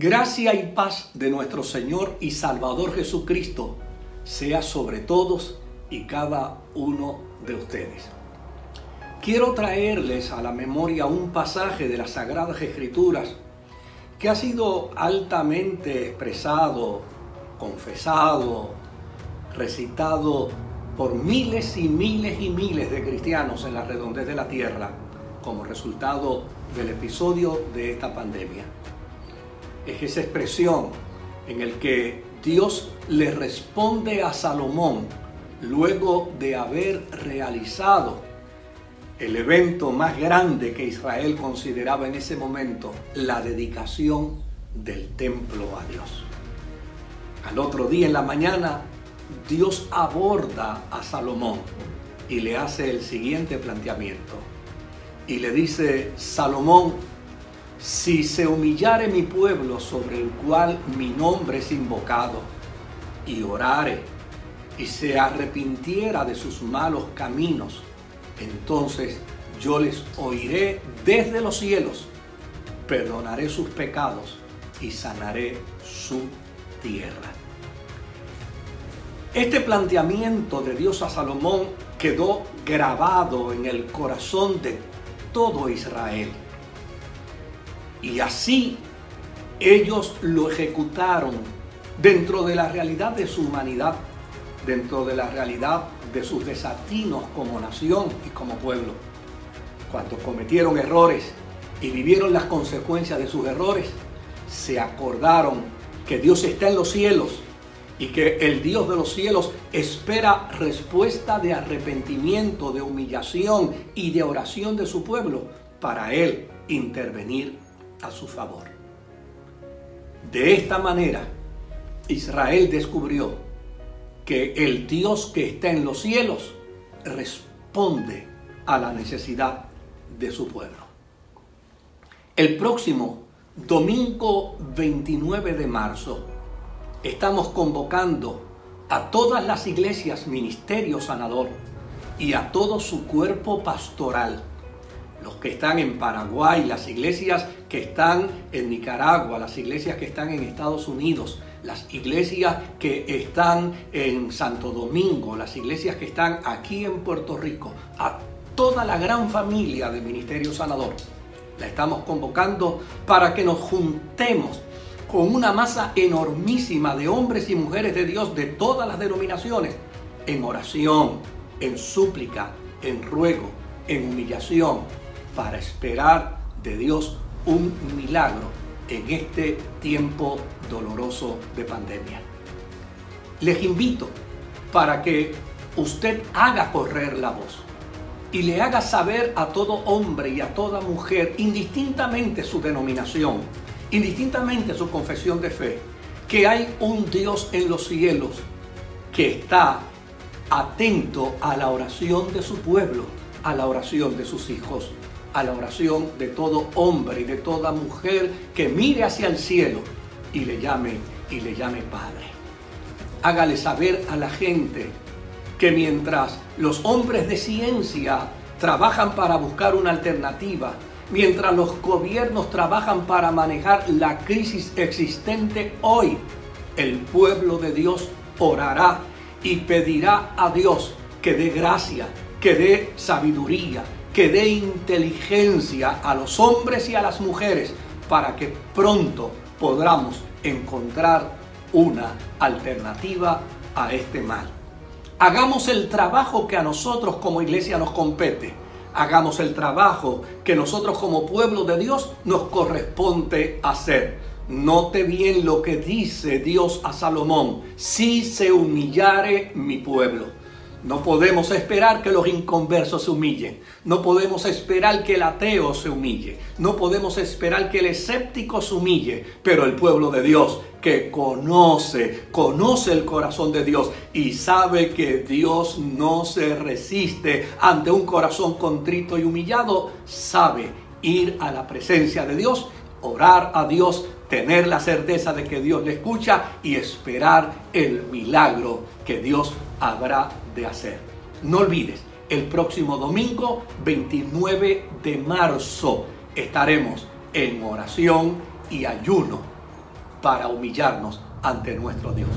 Gracia y paz de nuestro Señor y Salvador Jesucristo sea sobre todos y cada uno de ustedes. Quiero traerles a la memoria un pasaje de las Sagradas Escrituras que ha sido altamente expresado, confesado, recitado por miles y miles y miles de cristianos en la redondez de la tierra como resultado del episodio de esta pandemia. Es esa expresión en el que Dios le responde a Salomón luego de haber realizado el evento más grande que Israel consideraba en ese momento, la dedicación del templo a Dios. Al otro día en la mañana, Dios aborda a Salomón y le hace el siguiente planteamiento. Y le dice, Salomón, si se humillare mi pueblo sobre el cual mi nombre es invocado, y orare, y se arrepintiera de sus malos caminos, entonces yo les oiré desde los cielos, perdonaré sus pecados y sanaré su tierra. Este planteamiento de Dios a Salomón quedó grabado en el corazón de todo Israel. Y así ellos lo ejecutaron dentro de la realidad de su humanidad, dentro de la realidad de sus desatinos como nación y como pueblo. Cuando cometieron errores y vivieron las consecuencias de sus errores, se acordaron que Dios está en los cielos y que el Dios de los cielos espera respuesta de arrepentimiento, de humillación y de oración de su pueblo para Él intervenir a su favor. De esta manera, Israel descubrió que el Dios que está en los cielos responde a la necesidad de su pueblo. El próximo domingo 29 de marzo, estamos convocando a todas las iglesias Ministerio Sanador y a todo su cuerpo pastoral, los que están en Paraguay, las iglesias que están en Nicaragua, las iglesias que están en Estados Unidos, las iglesias que están en Santo Domingo, las iglesias que están aquí en Puerto Rico, a toda la gran familia de Ministerio Sanador. La estamos convocando para que nos juntemos con una masa enormísima de hombres y mujeres de Dios de todas las denominaciones, en oración, en súplica, en ruego, en humillación, para esperar de Dios un milagro en este tiempo doloroso de pandemia. Les invito para que usted haga correr la voz y le haga saber a todo hombre y a toda mujer, indistintamente su denominación, indistintamente su confesión de fe, que hay un Dios en los cielos que está atento a la oración de su pueblo, a la oración de sus hijos, a la oración de todo hombre y de toda mujer que mire hacia el cielo y le llame y le llame Padre. Hágale saber a la gente que mientras los hombres de ciencia trabajan para buscar una alternativa, mientras los gobiernos trabajan para manejar la crisis existente hoy, el pueblo de Dios orará y pedirá a Dios que dé gracia, que dé sabiduría, que dé inteligencia a los hombres y a las mujeres para que pronto podamos encontrar una alternativa a este mal. Hagamos el trabajo que a nosotros como iglesia nos compete hagamos el trabajo que nosotros como pueblo de Dios nos corresponde hacer. Note bien lo que dice Dios a Salomón, si se humillare mi pueblo. No podemos esperar que los inconversos se humillen. No podemos esperar que el ateo se humille. No podemos esperar que el escéptico se humille. Pero el pueblo de Dios que conoce, conoce el corazón de Dios y sabe que Dios no se resiste ante un corazón contrito y humillado, sabe ir a la presencia de Dios, orar a Dios, tener la certeza de que Dios le escucha y esperar el milagro que Dios habrá de hacer. No olvides, el próximo domingo 29 de marzo estaremos en oración y ayuno para humillarnos ante nuestro Dios.